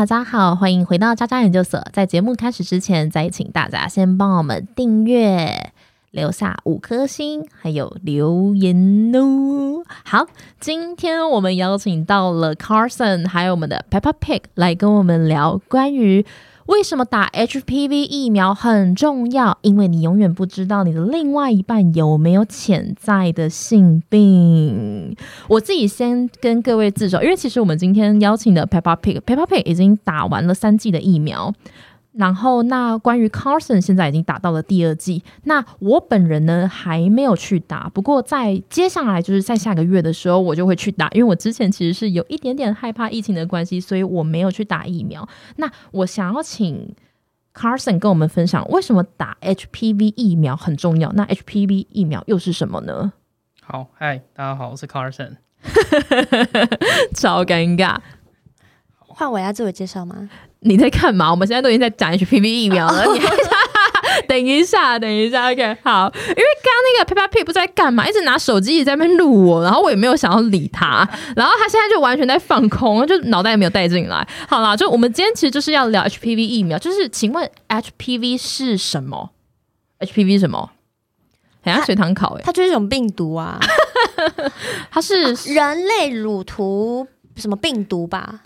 大家好，欢迎回到渣渣研究所。在节目开始之前，再请大家先帮我们订阅、留下五颗星，还有留言哦。好，今天我们邀请到了 Carson，还有我们的 Peppa Pig 来跟我们聊关于。为什么打 HPV 疫苗很重要？因为你永远不知道你的另外一半有没有潜在的性病。我自己先跟各位自首，因为其实我们今天邀请的 Peppa Pig，Peppa Pig 已经打完了三剂的疫苗。然后，那关于 Carson 现在已经打到了第二季，那我本人呢还没有去打。不过在接下来就是在下个月的时候，我就会去打，因为我之前其实是有一点点害怕疫情的关系，所以我没有去打疫苗。那我想要请 Carson 跟我们分享，为什么打 HPV 疫苗很重要？那 HPV 疫苗又是什么呢？好，嗨，大家好，我是 Carson，超尴尬。换我要自我介绍吗？你在干嘛？我们现在都已经在讲 HPV 疫苗了。你 等一下，等一下，OK，好。因为刚刚那个 Peppa Pig 不知道在干嘛，一直拿手机一直在那边录我，然后我也没有想要理他，然后他现在就完全在放空，就脑袋也没有带进来。好啦，就我们今天其实就是要聊 HPV 疫苗，就是请问 HPV 是什么？HPV 什么？好像随堂考哎，它就是一种病毒啊，它是人类乳头什么病毒吧？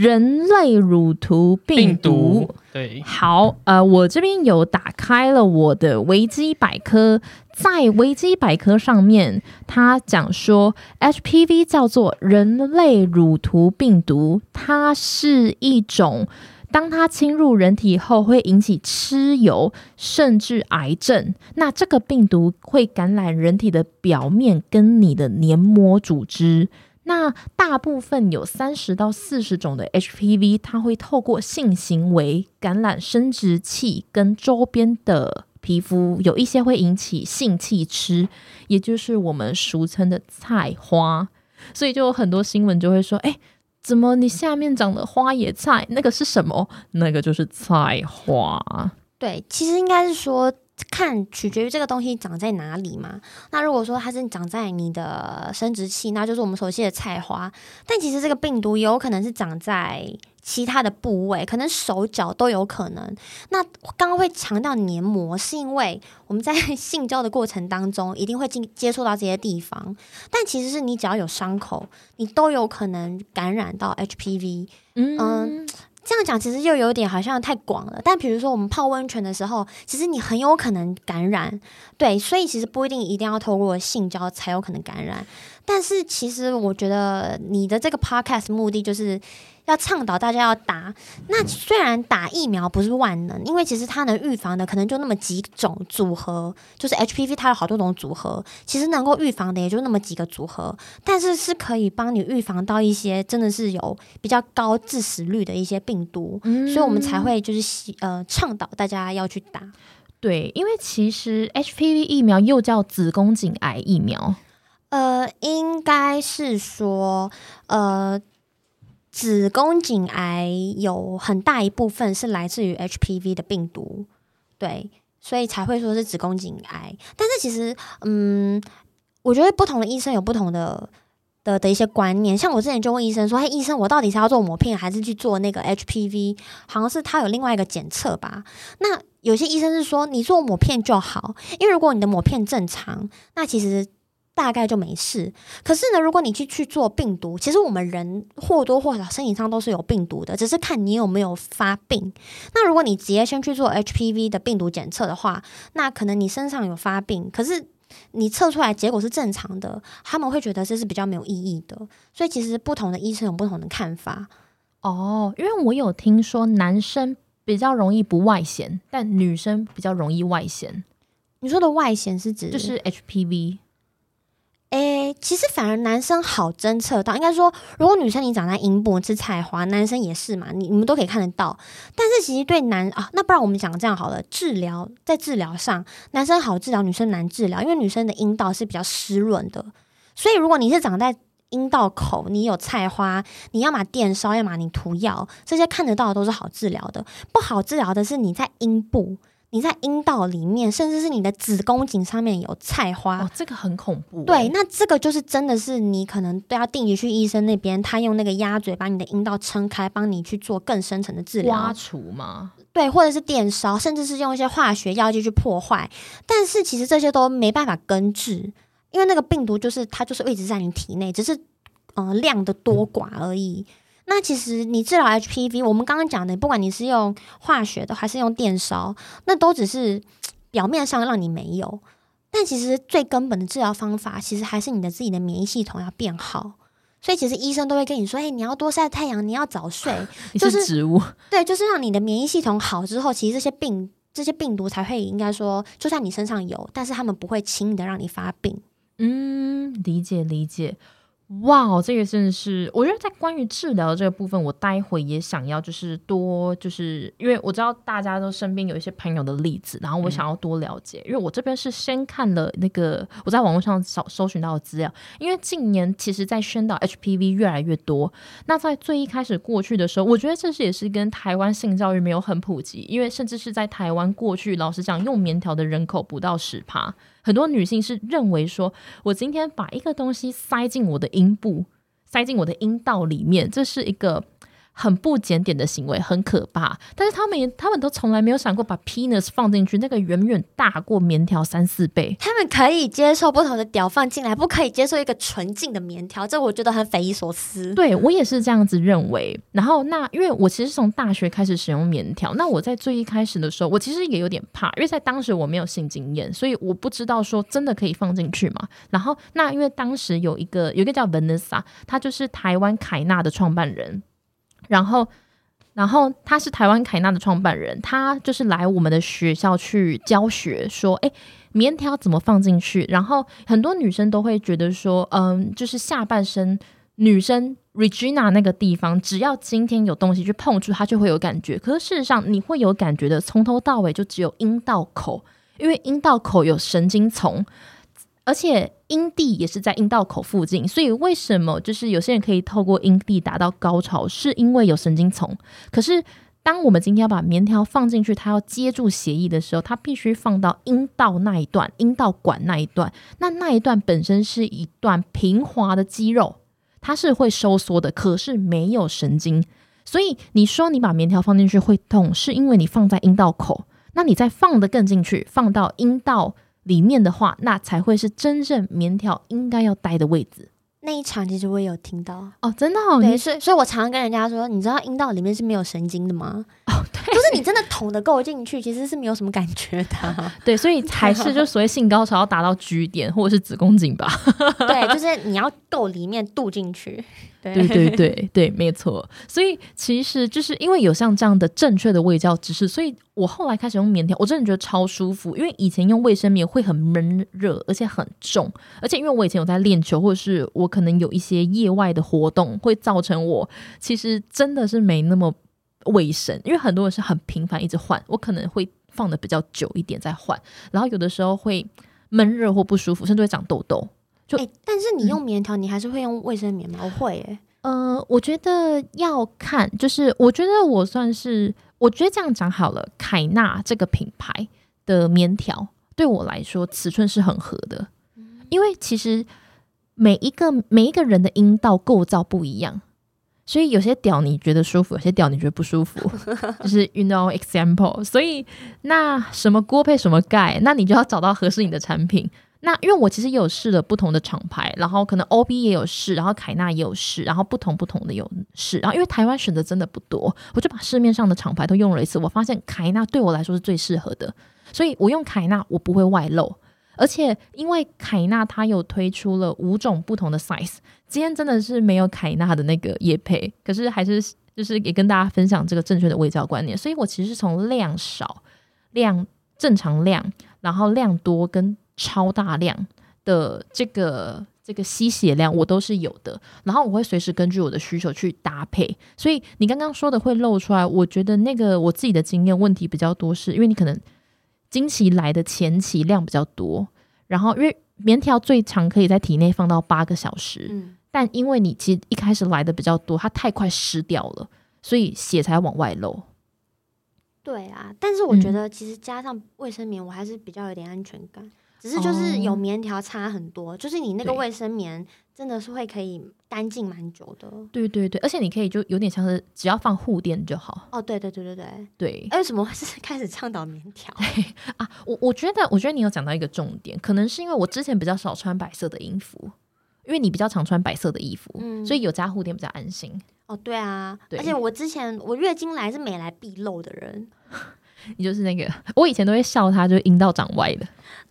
人类乳头病毒，对，好，呃，我这边有打开了我的维基百科，在维基百科上面，它讲说 HPV 叫做人类乳头病毒，它是一种，当它侵入人体后会引起蚩尤甚至癌症，那这个病毒会感染人体的表面跟你的黏膜组织。那大部分有三十到四十种的 HPV，它会透过性行为感染生殖器跟周边的皮肤，有一些会引起性气吃，也就是我们俗称的菜花。所以就有很多新闻就会说：“哎，怎么你下面长的花野菜？那个是什么？那个就是菜花。”对，其实应该是说。看取决于这个东西长在哪里嘛。那如果说它是长在你的生殖器，那就是我们熟悉的菜花。但其实这个病毒也有可能是长在其他的部位，可能手脚都有可能。那刚刚会强调黏膜，是因为我们在性交的过程当中一定会进接触到这些地方。但其实是你只要有伤口，你都有可能感染到 HPV。嗯。这样讲其实又有点好像太广了，但比如说我们泡温泉的时候，其实你很有可能感染，对，所以其实不一定一定要透过性交才有可能感染。但是其实我觉得你的这个 podcast 目的就是。要倡导大家要打，那虽然打疫苗不是万能，因为其实它能预防的可能就那么几种组合，就是 HPV 它有好多种组合，其实能够预防的也就那么几个组合，但是是可以帮你预防到一些真的是有比较高致死率的一些病毒，所以我们才会就是呃倡导大家要去打。对，因为其实 HPV 疫苗又叫子宫颈癌疫苗，呃，应该是说呃。子宫颈癌有很大一部分是来自于 HPV 的病毒，对，所以才会说是子宫颈癌。但是其实，嗯，我觉得不同的医生有不同的的的一些观念。像我之前就问医生说：“嘿，医生，我到底是要做抹片还是去做那个 HPV？好像是他有另外一个检测吧？”那有些医生是说你做抹片就好，因为如果你的抹片正常，那其实。大概就没事。可是呢，如果你去去做病毒，其实我们人或多或少身体上都是有病毒的，只是看你有没有发病。那如果你直接先去做 HPV 的病毒检测的话，那可能你身上有发病，可是你测出来结果是正常的，他们会觉得这是比较没有意义的。所以其实不同的医生有不同的看法。哦，因为我有听说男生比较容易不外显，但女生比较容易外显。你说的外显是指就是 HPV。诶，其实反而男生好侦测到，应该说，如果女生你长在阴部是菜花，男生也是嘛，你你们都可以看得到。但是其实对男啊，那不然我们讲这样好了，治疗在治疗上，男生好治疗，女生难治疗，因为女生的阴道是比较湿润的，所以如果你是长在阴道口，你有菜花，你要么电烧，要么你涂药，这些看得到的都是好治疗的，不好治疗的是你在阴部。你在阴道里面，甚至是你的子宫颈上面有菜花。哦，这个很恐怖欸。对，那这个就是真的是你可能都要定期去医生那边，他用那个鸭嘴把你的阴道撑开，帮你去做更深层的治疗。挖除吗？对，或者是电烧，甚至是用一些化学药剂去破坏。但是其实这些都没办法根治，因为那个病毒就是它就是一直在你体内，只是呃量的多寡而已。那其实你治疗 HPV，我们刚刚讲的，不管你是用化学的还是用电烧，那都只是表面上让你没有。但其实最根本的治疗方法，其实还是你的自己的免疫系统要变好。所以其实医生都会跟你说，哎、你要多晒太阳，你要早睡，你就是是植物，对，就是让你的免疫系统好之后，其实这些病、这些病毒才会应该说，就算你身上有，但是他们不会轻易的让你发病。嗯，理解理解。哇，这个真的是，我觉得在关于治疗这个部分，我待会也想要就是多，就是因为我知道大家都身边有一些朋友的例子，然后我想要多了解，因为我这边是先看了那个我在网络上搜搜寻到的资料，因为近年其实在宣导 HPV 越来越多，那在最一开始过去的时候，我觉得这是也是跟台湾性教育没有很普及，因为甚至是在台湾过去，老实讲，用棉条的人口不到十趴。很多女性是认为说，我今天把一个东西塞进我的阴部，塞进我的阴道里面，这是一个很不检点的行为，很可怕。但是他们也，他们都从来没有想过把 penis 放进去，那个远远大过棉条三四倍。他们可以接受不同的屌放进来，不可以接受一个纯净的棉条，这我觉得很匪夷所思。对我也是这样子认为。然后那因为我其实从大学开始使用棉条，那我在最一开始的时候，我其实也有点怕，因为在当时我没有性经验，所以我不知道说真的可以放进去嘛。然后那因为当时有一个有一个叫 Vanessa，她就是台湾凯纳的创办人，然后。然后他是台湾凯纳的创办人，他就是来我们的学校去教学，说，哎，棉条怎么放进去？然后很多女生都会觉得说，嗯，就是下半身女生 Regina 那个地方，只要今天有东西去碰触，她就会有感觉。可是事实上，你会有感觉的，从头到尾就只有阴道口，因为阴道口有神经丛，而且阴蒂也是在阴道口附近，所以为什么就是有些人可以透过阴蒂达到高潮，是因为有神经丛。可是当我们今天要把棉条放进去，它要接住血液的时候，它必须放到阴道那一段，阴道管那一段。那那一段本身是一段平滑的肌肉，它是会收缩的，可是没有神经。所以你说你把棉条放进去会痛，是因为你放在阴道口。那你再放得更进去，放到阴道里面的话，那才会是真正棉条应该要待的位置。那一场其实我也有听到，哦，真的哦，对，你所以所以我常常跟人家说，你知道阴道里面是没有神经的吗？哦，对，就是你真的捅的够进去，其实是没有什么感觉的啊、对，所以还是就所谓性高潮要达到 G 点或者是子宫颈吧。对，就是你要够里面镀进去。对对对对，没错。所以其实就是因为有像这样的正确的卫教知识，所以我后来开始用棉条，我真的觉得超舒服。因为以前用卫生棉会很闷热，而且很重，而且因为我以前有在练球，或者是我可能有一些业外的活动，会造成我其实真的是没那么卫生。因为很多人是很频繁一直换，我可能会放的比较久一点再换，然后有的时候会闷热或不舒服，甚至会长痘痘。就哎、但是你用棉条，你还是会用卫生棉吗？我会、欸，呃，我觉得要看，就是我觉得我算是，我觉得这样讲好了，凯纳这个品牌的棉条对我来说尺寸是很合的，因为其实每一个每一个人的阴道构造不一样。所以有些屌你觉得舒服，有些屌你觉得不舒服，就是 you know example。所以那什么锅配什么盖，那你就要找到合适你的产品。那因为我其实也有试了不同的厂牌，然后可能 OB 也有试，然后凯纳也有试，然后不同不同的有试，然后因为台湾选择真的不多，我就把市面上的厂牌都用了一次，我发现凯纳对我来说是最适合的，所以我用凯纳我不会外露，而且因为凯纳它有推出了五种不同的 size，今天真的是没有凯纳的那个叶配，可是还是就是也跟大家分享这个正确的卫教观念，所以我其实是从量少、量正常量，然后量多跟超大量的这个这个吸血量我都是有的，然后我会随时根据我的需求去搭配。所以你刚刚说的会露出来，我觉得那个我自己的经验问题比较多，是因为你可能经期来的前期量比较多，然后因为棉条最长可以在体内放到八个小时，嗯，但因为你其实一开始来的比较多，它太快湿掉了，所以血才往外漏。对啊，但是我觉嗯得其实加上卫生棉，我还是比较有点安全感。只是就是有哦棉条差很多，就是你那个卫生棉真的是会可以干净蛮久的。对对对，而且你可以就有点像是只要放护垫就好。哦，对对对对对。对哎，为什么会是 开始倡导棉条？啊，我我觉得我觉得你有讲到一个重点，可能是因为我之前比较少穿白色的衣服，因为你比较常穿白色的衣服，嗯所以有加护垫比较安心。哦，对啊，对而且我之前我月经来是每来必漏的人。你就是那个，我以前都会笑他，就是阴道长歪的，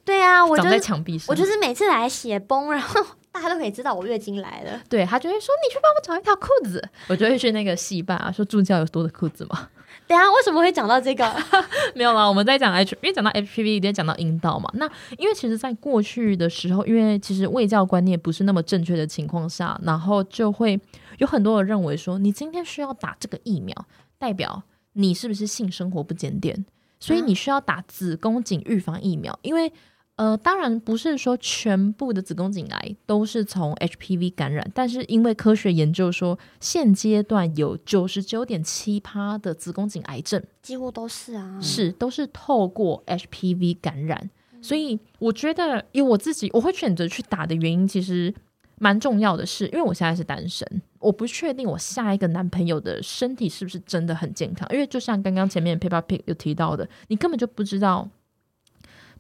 对啊，我长在就是墙壁上。我就是每次来血崩，然后大家都可以知道我月经来了。对他就会说你去帮我找一条裤子，我就会去那个戏办啊，说助教有多的裤子吗？等一下为什么会讲到这个？没有啦，我们在讲 H，因为讲到 HPV 一定讲到阴道嘛。那因为其实，在过去的时候，因为其实卫教观念不是那么正确的情况下，然后就会有很多人认为说，你今天需要打这个疫苗，代表你是不是性生活不检点，所以你需要打子宫颈预防疫苗，因为。呃，当然不是说全部的子宫颈癌都是从 HPV 感染，但是因为科学研究说，现阶段有九十九点七趴的子宫颈癌症几乎都是啊。是都是透过 HPV 感染，所以我觉得以我自己我会选择去打的原因，其实蛮重要的是，因为我现在是单身，我不确定我下一个男朋友的身体是不是真的很健康，因为就像刚刚前面 Peppa Pig 有提到的，你根本就不知道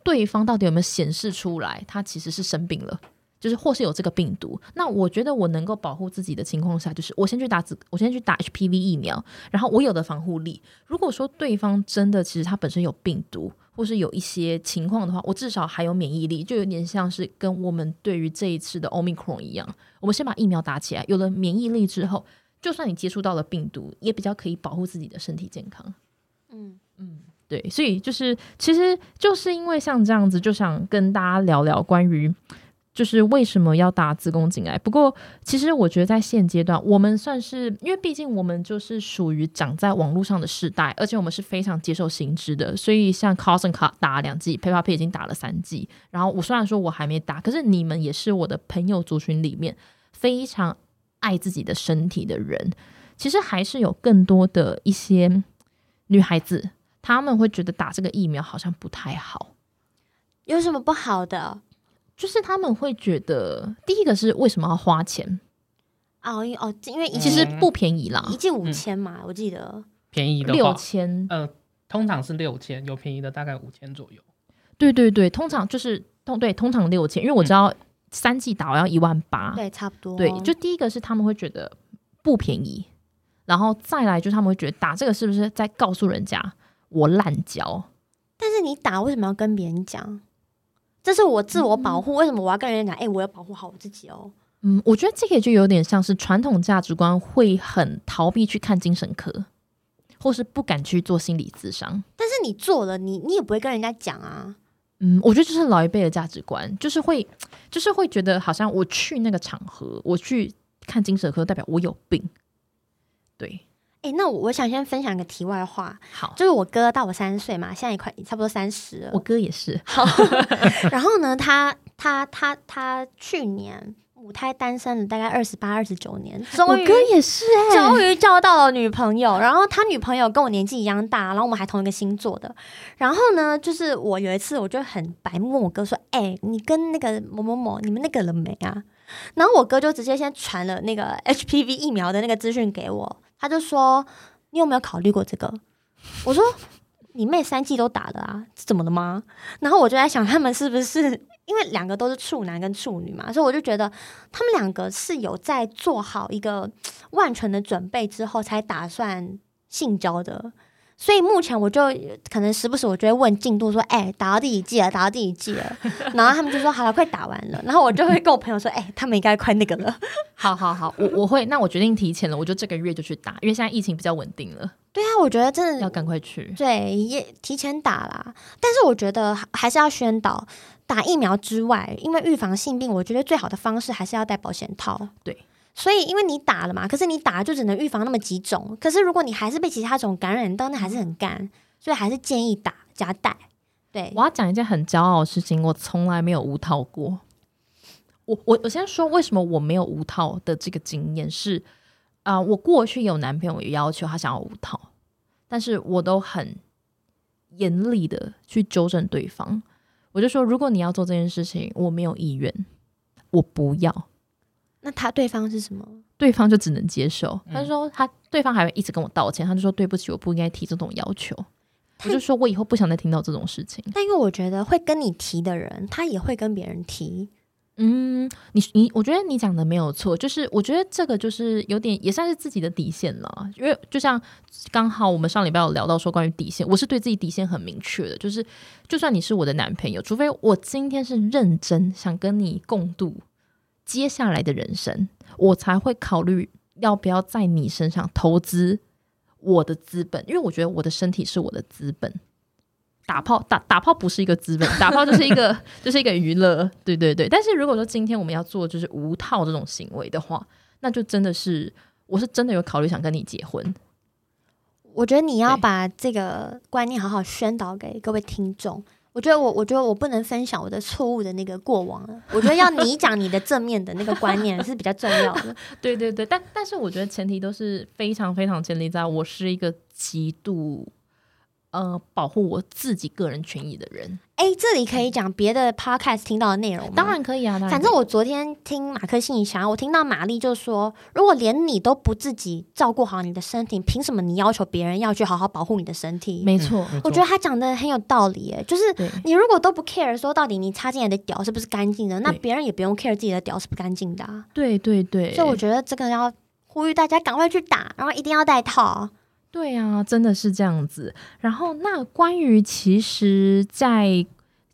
对方到底有没有显示出来，他其实是生病了。就是或是有这个病毒，那我觉得我能够保护自己的情况下，就是我先去打子，我先去打 HPV 疫苗，然后我有的防护力。如果说对方真的其实他本身有病毒，或是有一些情况的话，我至少还有免疫力，就有点像是跟我们对于这一次的 Omicron 一样，我们先把疫苗打起来，有了免疫力之后，就算你接触到了病毒，也比较可以保护自己的身体健康。嗯，对，所以就是其实就是因为像这样子，就想跟大家聊聊关于就是为什么要打子宫颈癌。不过其实我觉得在现阶段，我们算是因为毕竟我们就是属于长在网络上的世代，而且我们是非常接受新知的，所以像 Carson 卡打了两剂，Peppa p 已经打了三剂，然后我虽然说我还没打，可是你们也是我的朋友族群里面非常爱自己的身体的人。其实还是有更多的一些女孩子，她们会觉得打这个疫苗好像不太好，有什么不好的？就是他们会觉得第一个是为什么要花钱，哦，因哦，因为一其实不便宜啦一，季五千嘛，我记得。便宜的六，千，呃，通常是六千，有便宜的大概五千左右。对对对，通常就是通对通常六千，因为我知道三季打完要一万八，对，差不多。对，就第一个是他们会觉得不便宜，然后再来就是他们会觉得打这个是不是在告诉人家我滥交？但是你打为什么要跟别人讲？这是我自我保护，为什么我要跟人家讲？哎、我要保护好我自己哦。嗯，我觉得这个就有点像是传统价值观会很逃避去看精神科，或是不敢去做心理咨商。但是你做了，你你也不会跟人家讲啊。嗯，我觉得就是老一辈的价值观，就是会，就是会觉得好像我去那个场合，我去看精神科，代表我有病。对，哎、那我我想先分享一个题外话，好，就是我哥大我三岁嘛，现在也快差不多三十了我。哥也是，好然后呢，他他他他去年母胎单身了大概二十八、二十九年，我终于哥也是哎、终于交到了女朋友，然后他女朋友跟我年纪一样大，然后我们还同一个星座的。然后呢，就是我有一次我就很白目我哥说：“哎、你跟那个某某某，你们那个了没啊？”然后我哥就直接先传了那个 HPV 疫苗的那个资讯给我，他就说：“你有没有考虑过这个？”我说：“你妹三季都打了啊，怎么了吗？”然后我就在想，他们是不是因为两个都是处男跟处女嘛，所以我就觉得他们两个是有在做好一个 万全的准备之后才打算性交的。所以目前我就可能时不时我就会问进度说，哎、打到第几季了？打到第几季了？然后他们就说好了，快打完了。然后我就会跟我朋友说，哎、他们应该快那个了。好好好，我我会，那我决定提前了，我就这个月就去打，因为现在疫情比较稳定了，对啊，我觉得真的要赶快去。对，也提前打啦。但是我觉得还还是要宣导，打疫苗之外，因为预防性病，我觉得最好的方式还是要戴保险套。对。所以，因为你打了嘛，可是你打就只能预防那么几种。可是如果你还是被其他种感染到，那还是很干。所以还是建议打加戴。对，我要讲一件很骄傲的事情，我从来没有无套过。我我我先说为什么我没有无套的这个经验是，啊、我过去有男朋友有要求他想要无套，但是我都很严厉的去纠正对方。我就说，如果你要做这件事情，我没有意愿，我不要。那他对方是什么？对方就只能接受。嗯他说他对方还会一直跟我道歉，他就说对不起，我不应该提这种要求。我就说我以后不想再听到这种事情。但因为我觉得会跟你提的人，他也会跟别人提。嗯，你你，我觉得你讲的没有错，就是我觉得这个就是有点也算是自己的底线了，因为就像刚好我们上礼拜有聊到说关于底线，我是对自己底线很明确的，就是就算你是我的男朋友，除非我今天是认真想跟你共度接下来的人生，我才会考虑要不要在你身上投资我的资本，因为我觉得我的身体是我的资本。打炮打打炮不是一个资本，打炮就是一个就是一个娱乐，对对对。但是如果说今天我们要做就是无套这种行为的话，那就真的是我是真的有考虑想跟你结婚。我觉得你要把这个观念好好宣导给各位听众。我觉得我，我觉得我不能分享我的错误的那个过往了。我觉得要你讲你的正面的那个观念是比较重要的。对对对，但但是我觉得前提都是非常非常建立在我是一个极度呃保护我自己个人权益的人。哎，这里可以讲别的 podcast 听到的内容吗？当然可以啊，反正我昨天听马克信箱，我听到玛丽就说，如果连你都不自己照顾好你的身体，凭什么你要求别人要去好好保护你的身体？没错，嗯我觉得他讲的很有道理，哎，就是你如果都不 care 说到底你插进来的屌是不是干净的，那别人也不用 care 自己的屌是不干净的啊。对对对，所以我觉得这个要呼吁大家赶快去打，然后一定要戴套。对啊，真的是这样子。然后，那关于其实，在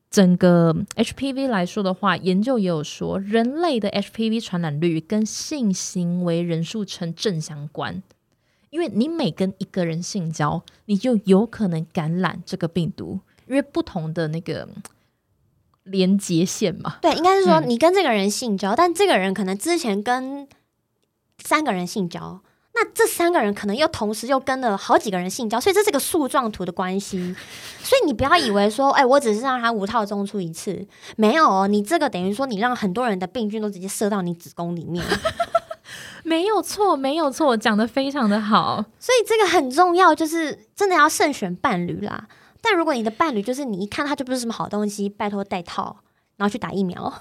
整个 HPV 来说的话，研究也有说，人类的 HPV 传染率跟性行为人数成正相关。因为你每跟一个人性交，你就有可能感染这个病毒，因为不同的那个嗯连接线嘛。对，应该是说嗯你跟这个人性交，但这个人可能之前跟三个人性交。那这三个人可能又同时又跟了好几个人性交，所以这是个树状图的关系。所以你不要以为说，哎、我只是让他无套中出一次，没有哦，你这个等于说你让很多人的病菌都直接射到你子宫里面，没有错，没有错，讲的非常的好。所以这个很重要，就是真的要慎选伴侣啦。但如果你的伴侣就是你一看他就不是什么好东西，拜托戴套，然后去打疫苗。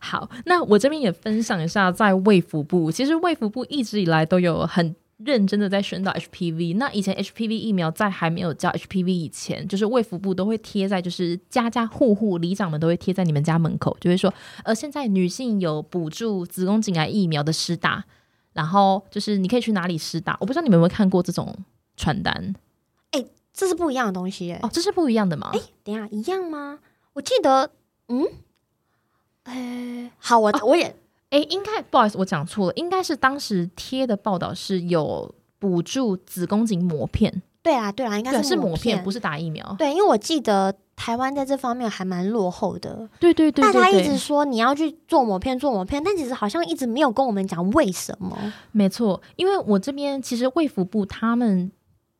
好，那我这边也分享一下，在卫福部，其实卫福部一直以来都有很认真的在宣导 HPV。那以前 HPV 疫苗在还没有叫 HPV 以前，就是卫福部都会贴在，就是家家户户里长们都会贴在你们家门口，就会说，呃，现在女性有补助子宫颈癌疫苗的施打，然后就是你可以去哪里施打。我不知道你们有没有看过这种传单这是不一样的东西耶、哦，这是不一样的吗？等一下一样吗？我记得，嗯，呃，好，我、我也诶，应该不好意思，我讲错了，应该是当时贴的报道是有补助子宫颈膜片。对啊，对啊，应该，是是抹片，片，不是打疫苗。对，因为我记得台湾在这方面还蛮落后的，对对对大家一直说你要去做抹片，做抹片，但其实好像一直没有跟我们讲为什么。没错。因为我这边其实卫福部他们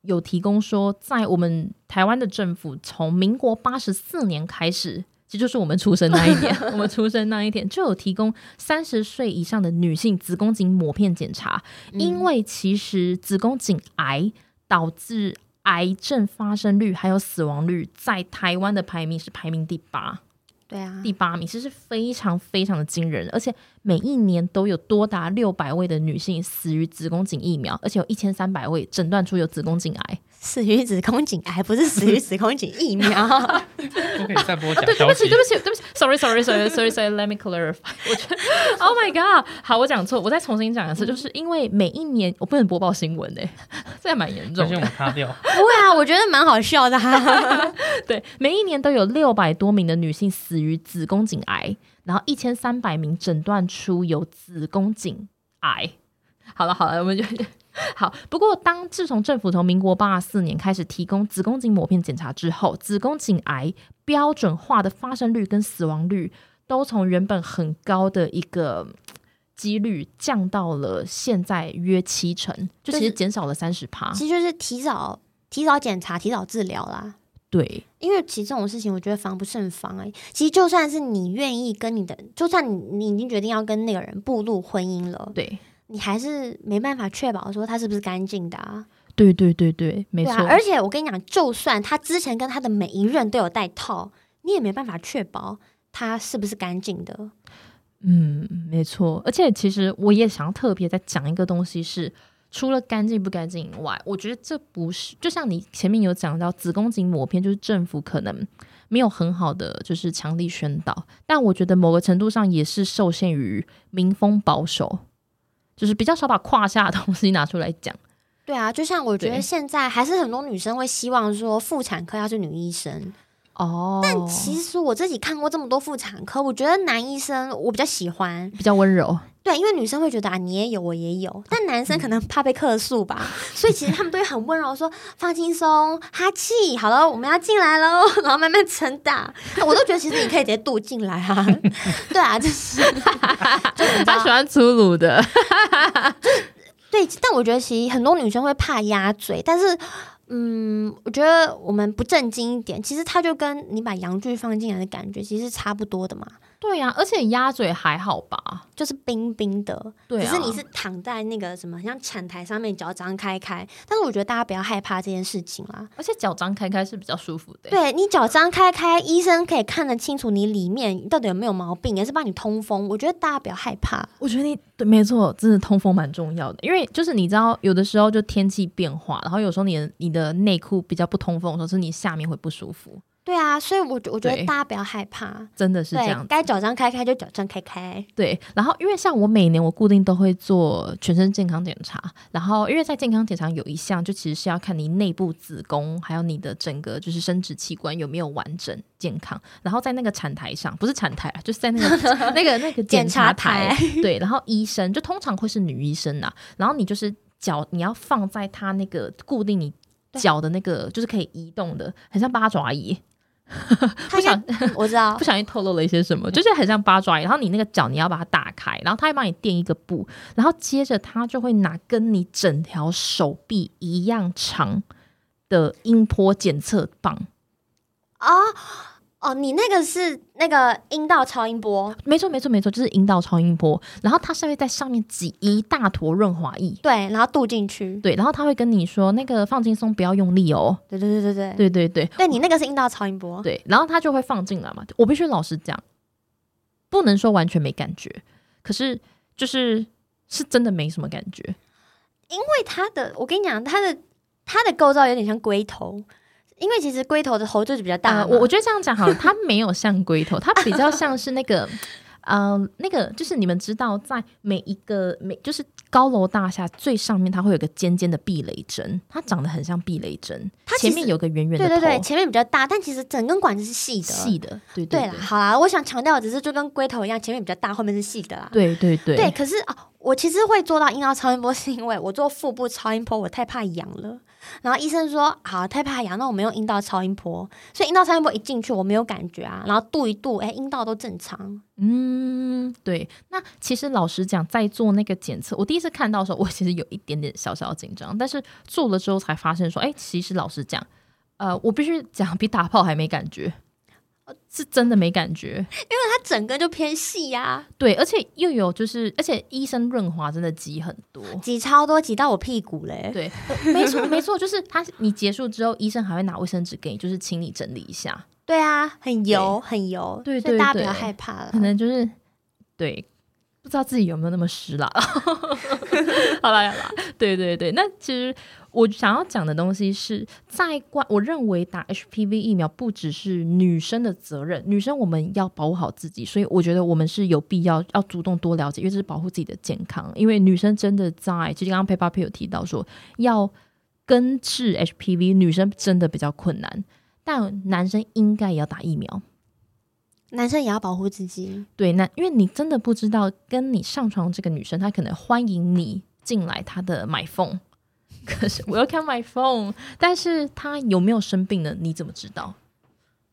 有提供说，在我们台湾的政府从民国八十四年开始。其实就是我们出生那一年，我们出生那一天就有提供三十岁以上的女性子宫颈抹片检查，因为其实子宫颈癌导致癌症发生率还有死亡率，在台湾的排名是排名第八。对啊，第八名，其实是非常非常的惊人，而且每一年都有多达六百位的女性死于子宫颈疫苗，而且有一千三百位诊断出有子宫颈癌。死于子宫颈癌，不是死于子宫颈疫苗。不可以再播假对，对不起，对。不起，对不起，sorry，sorry，sorry，sorry，sorry，let me clarify。我觉得，Oh my god，好，我讲错，我再重新讲一次，就是因为每一年我不能播报新闻诶、这还蛮严重的。我擦掉，不会啊，我觉得蛮好笑的、啊。对，每一年都有六百多名的女性死于子宫颈癌，然后一千三百名诊断出有子宫颈癌。好了好了，我们就 好。不过，当自从政府从民国八十四年开始提供子宫颈抹片检查之后，子宫颈癌标准化的发生率跟死亡率都从原本很高的一个。几率降到了现在约七成，就其实减少了三十趴。其实就是提早提早检查、提早治疗啦。对，因为其实这种事情，我觉得防不胜防哎、其实就算是你愿意跟你的，就算你你已经决定要跟那个人步入婚姻了，对，你还是没办法确保说它是不是干净的啊。对对对对，没错。啊，而且我跟你讲，就算他之前跟他的每一任都有戴套，你也没办法确保他是不是干净的。嗯，没错。而且其实我也想要特别再讲一个东西是。除了干净不干净以外，我觉得这不是就像你前面有讲到子宫颈抹片，就是政府可能没有很好的就是强力宣导，但我觉得某个程度上也是受限于民风保守，就是比较少把胯下的东西拿出来讲。对啊，就像我觉得现在还是很多女生会希望说妇产科要是女医生，哦，但其实我自己看过这么多妇产科，我觉得男医生我比较喜欢。比较温柔。对，因为女生会觉得啊，你也有，我也有，但男生可能怕被客诉吧，所以其实他们都会很温柔说放轻松，哈气，好了，我们要进来喽，然后慢慢撑大。我都觉得其实你可以直接渡进来啊，对啊，就是，就你知道他喜欢粗鲁的，对，但我觉得其实很多女生会怕鸭嘴，但是。嗯，我觉得我们不正经一点，其实它就跟你把阳具放进来的感觉其实差不多的嘛，对呀、而且鸭嘴还好吧？就是冰冰的，对啊只是你是躺在那个什么像产台上面，脚张开开。但是我觉得大家不要害怕这件事情啦。而且脚张开开是比较舒服的。对你脚张开开，医生可以看得清楚你里面到底有没有毛病，也是帮你通风。我觉得大家不要害怕。我觉得你对，没错，真的通风蛮重要的，因为就是你知道，有的时候就天气变化，然后有时候你的你的内裤比较不通风的时候，是你下面会不舒服，对啊，所以我我觉得大家不要害怕。真的是这对样，子。该脚张开开就脚张开开。对，然后因为像我每年我固定都会做全身健康检查，然后因为在健康检查有一项就其实是要看你内部子宫还有你的整个就是生殖器官有没有完整健康，然后在那个产台上不是产台啊，就是在那个 那个那个检检查查台，对，然后医生就通常会是女医生呐、然后你就是脚你要放在他那个固定你脚的那个就是可以移动的，很像八爪椅。不，小心透露了一些什么，就是很像八爪鱼。然后你那个脚你要把它打开，然后他会帮你垫一个布，然后接着他就会拿跟你整条手臂一样长的音波检测棒。哦哦，你那个是那个阴道超音波，没错，没错，没错，就是阴道超音波。然后它是会在上面挤一大坨润滑液，对，然后渡进去。对，然后他会跟你说那个放轻松，不要用力哦。对对对对对，对对对对你那个是阴道超音波。对，然后他就会放进来嘛。我必须老实讲，不能说完全没感觉，可是就是是真的没什么感觉。因为它的，我跟你讲，它的它的构造有点像龟头，因为其实龟头的头就是比较大我我觉得这样讲好了，它没有像龟头，它比较像是那个，呃，那个就是你们知道，在每一个每就是高楼大厦最上面，它会有个尖尖的避雷针，它长得很像避雷针，它前面有个圆圆对对对，前面比较大，但其实整根管子是细的。细的，对对啦，对对好啦，我想强调的只是就跟龟头一样，前面比较大，后面是细的啦。对对对对，可是啊，我其实会做到阴道超音波，是因为我做腹部超音波，我太怕痒了。然后医生说，好，太怕痒，那我们用阴道超音波。所以阴道超音波一进去，我没有感觉啊，然后度一度，哎，阴道都正常。嗯，对。那其实老实讲，在做那个检测，我第一次看到的时候，我其实有一点点小小紧张，但是做了之后才发现说，哎，其实老实讲，呃，我必须讲，比打炮还没感觉。是真的没感觉，因为它整个就偏细呀、对，而且又有就是，而且医生润滑真的挤很多，挤超多，挤到我屁股嘞。对，呃没错没错，就是他你结束之后，医生还会拿卫生纸给你，就是请你整理一下，对啊，很油，很油，对对所以大家不对要害怕了。可能就是对，不知道自己有没有那么湿 啦。好啦好啦，对对对，那其实我想要讲的东西是在关，我认为打 HPV 疫苗不只是女生的责任，女生我们要保护好自己，所以我觉得我们是有必要要主动多了解，因为这是保护自己的健康。因为女生真的在，其实刚刚 Peppa Pig 有提到说要根治 HPV，女生真的比较困难，但男生应该也要打疫苗。男生也要保护自己。对，那因为你真的不知道跟你上床这个女生，她可能欢迎你进来她的 my phone，可是 welcome my phone，但是他有没有生病呢？你怎么知道？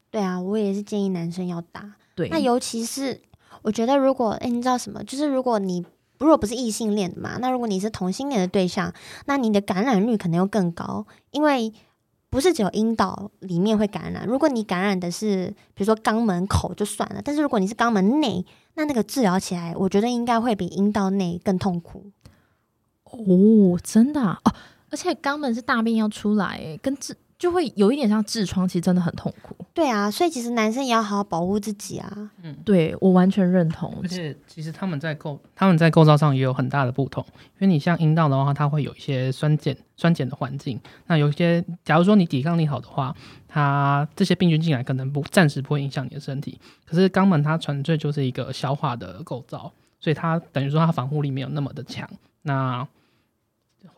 对啊，我也是建议男生要打。对，那尤其是我觉得，如果哎，你知道什么？就是如果你如果不是异性恋的嘛，那如果你是同性恋的对象，那你的感染率可能又更高，因为不是只有阴道里面会感染。如果你感染的是比如说肛门口就算了，但是如果你是肛门内，那那个治疗起来，我觉得应该会比阴道内更痛苦。哦，真的啊哦，而且肛门是大便要出来，哎，跟痔就会有一点像痔疮，其实真的很痛苦。对啊，所以其实男生也要好好保护自己啊。嗯对我完全认同而。且其实他们在构他们在构造上也有很大的不同，因为你像阴道的话，它会有一些酸碱酸碱的环境。那有一些，假如说你抵抗力好的话，它这些病菌进来可能不暂时不会影响你的身体。可是肛门它纯粹就是一个消化的构造，所以它等于说它防护力没有那么的强，那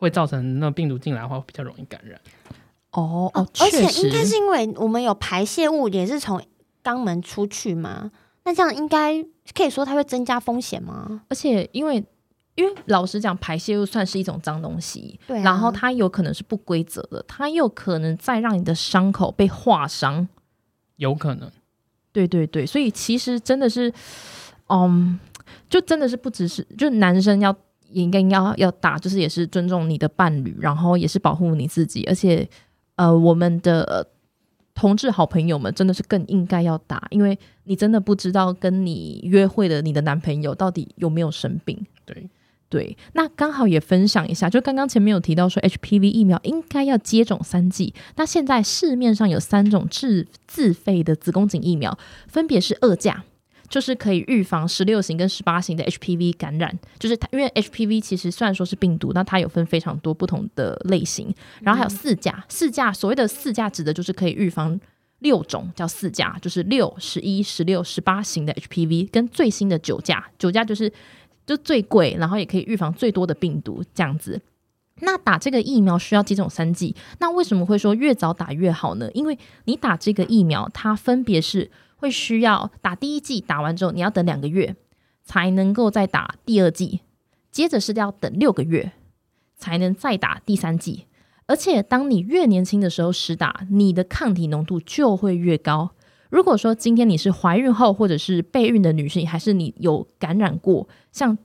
会造成那病毒进来的话比较容易感染。哦哦，而且，应该是因为我们有排泄物也是从肛门出去嘛，那这样应该可以说它会增加风险吗？而且因为因为老实讲，排泄物算是一种脏东西，对、啊，然后它有可能是不规则的，它有可能再让你的伤口被划伤。有可能，对对对，所以其实真的是，嗯，就真的是不只是，就男生要也应该要要打，就是也是尊重你的伴侣，然后也是保护你自己，而且呃，我们的、呃同志好朋友们真的是更应该要打，因为你真的不知道跟你约会的你的男朋友到底有没有生病。对，对，那刚好也分享一下，就刚刚前面有提到说 HPV 疫苗应该要接种三剂，那现在市面上有三种自自费的子宫颈疫苗，分别是二价。就是可以预防十六型跟十八型的 HPV 感染，就是它因为 HPV 其实虽然说是病毒，那它有分非常多不同的类型，然后还有四价，四价所谓的四价指的就是可以预防六种叫四价，就是六、十一、十六、十八型的 HPV，跟最新的九价，九价就是就最贵，然后也可以预防最多的病毒这样子。那打这个疫苗需要接种三剂，那为什么会说越早打越好呢？因为你打这个疫苗，它分别是会需要打第一剂，打完之后你要等两个月才能够再打第二剂，接着是要等六个月才能再打第三剂。而且当你越年轻的时候施打，你的抗体浓度就会越高。如果说今天你是怀孕后或者是备孕的女性，还是你有感染过，像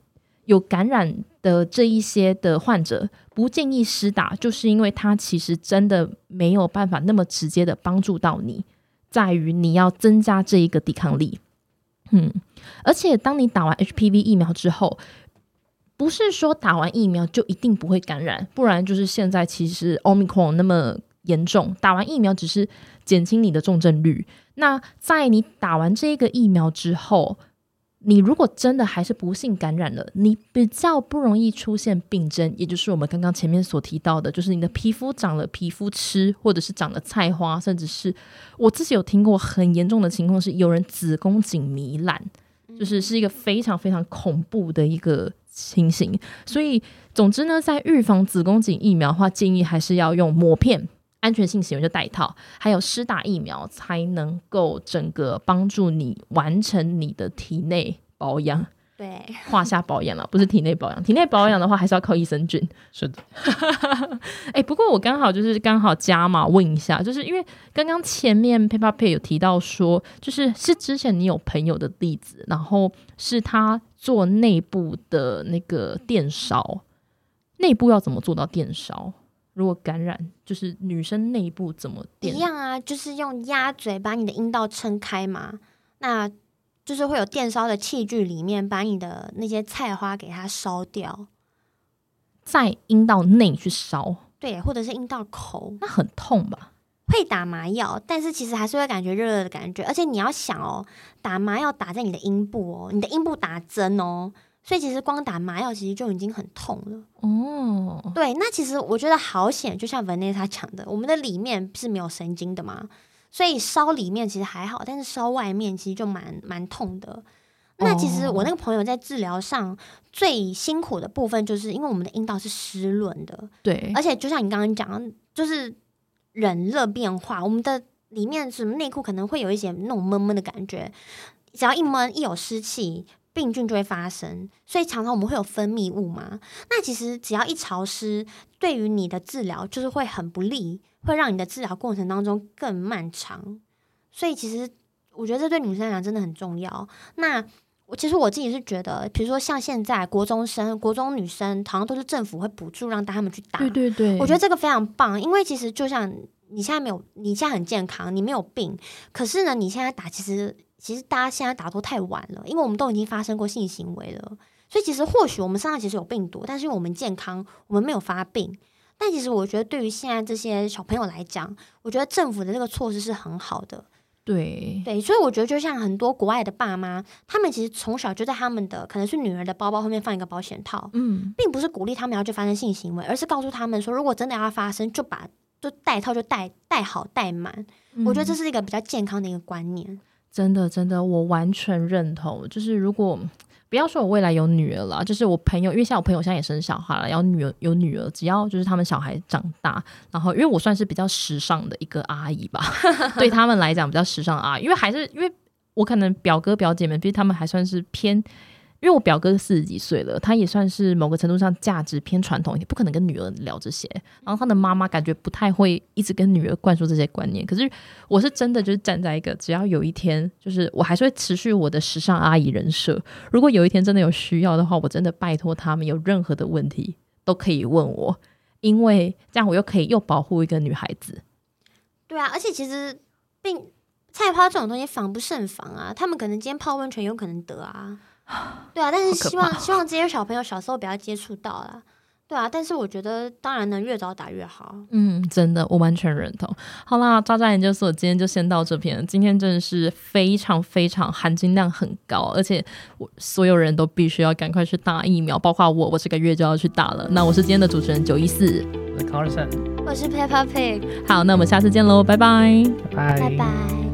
有感染的这一些的患者，不建议施打，就是因为它其实真的没有办法那么直接的帮助到你，在于你要增加这一个抵抗力。嗯，而且当你打完 HPV 疫苗之后，不是说打完疫苗就一定不会感染，不然就是现在其实 Omicron 那么严重，打完疫苗只是减轻你的重症率。那在你打完这个疫苗之后，你如果真的还是不幸感染了，你比较不容易出现病症，也就是我们刚刚前面所提到的，就是你的皮肤长了皮肤吃，或者是长了菜花，甚至是我自己有听过很严重的情况是有人子宫颈糜烂，就是是一个非常非常恐怖的一个情形。所以总之呢，在预防子宫颈疫苗的话，建议还是要用抹片。安全性行为就戴套，还有施打疫苗，才能够整个帮助你完成你的体内保养，对，胯下保养了，不是体内保养。体内保养的话，还是要靠益生菌。是的，哎、不过我刚好就是刚好加码问一下，就是因为刚刚前面 Peppa Pig 有提到说，就是是之前你有朋友的例子，然后是他做内部的那个电烧，内部要怎么做到电烧？如果感染，就是女生内部怎么电？一？样啊，就是用鸭嘴把你的阴道撑开嘛，那就是会有电烧的器具里面把你的那些菜花给它烧掉，在阴道内去烧，对，或者是阴道口。那很痛吧？会打麻药，但是其实还是会感觉热热的感觉，而且你要想哦，打麻药打在你的阴部哦，你的阴部打针哦，所以其实光打麻药其实就已经很痛了。哦，对，那其实我觉得好险，就像 Vanessa 讲的，我们的里面是没有神经的嘛，所以烧里面其实还好，但是烧外面其实就蛮蛮痛的。那其实我那个朋友在治疗上最辛苦的部分，就是因为我们的阴道是湿润的，对，而且就像你刚刚讲，就是冷热变化，我们的里面什么内裤可能会有一些那种闷闷的感觉，只要一闷一有湿气，病菌就会发生，所以常常我们会有分泌物嘛。那其实只要一潮湿，对于你的治疗就是会很不利，会让你的治疗过程当中更漫长。所以其实我觉得这对女生来讲真的很重要。那我其实我自己是觉得，比如说像现在国中生、国中女生，好像都是政府会补助让他们去打。对对对，我觉得这个非常棒，因为其实就像你现在没有，你现在很健康，你没有病，可是呢，你现在打其实其实大家现在打都太晚了，因为我们都已经发生过性行为了，所以其实或许我们身上其实有病毒，但是因为我们健康，我们没有发病。但其实我觉得对于现在这些小朋友来讲，我觉得政府的这个措施是很好的。对，对，所以我觉得就像很多国外的爸妈，他们其实从小就在他们的可能是女儿的包包后面放一个保险套，嗯，并不是鼓励他们要去发生性行为，而是告诉他们说，如果真的要发生，就把就带套就带带好带满。我觉得这是一个比较健康的一个观念。真的真的，我完全认同。就是如果不要说我未来有女儿了，就是我朋友，因为像我朋友现在也生小孩了，有女儿有女儿，只要就是他们小孩长大，然后因为我算是比较时尚的一个阿姨吧，对他们来讲比较时尚的阿，因为还是因为我可能表哥表姐们，毕竟他们还算是偏。因为我表哥四十几岁了，他也算是某个程度上价值偏传统一点，不可能跟女儿聊这些。然后他的妈妈感觉不太会一直跟女儿灌输这些观念。可是我是真的就是站在一个，只要有一天，就是我还是会持续我的时尚阿姨人设。如果有一天真的有需要的话，我真的拜托他们有任何的问题都可以问我，因为这样我又可以又保护一个女孩子。对啊，而且其实病菜花这种东西防不胜防啊，他们可能今天泡温泉有可能得啊。对啊，但是希望希望这些小朋友小时候不要接触到啦。对啊，但是我觉得当然能越早打越好。嗯，真的，我完全认同。好啦，渣渣研究所今天就先到这边。今天真的是非常非常含金量很高，而且我所有人都必须要赶快去打疫苗，包括我，我这个月就要去打了。那我是今天的主持人九一四，我是 Carson，我是 Peppa Pig，好，那我们下次见喽，拜拜，拜拜拜。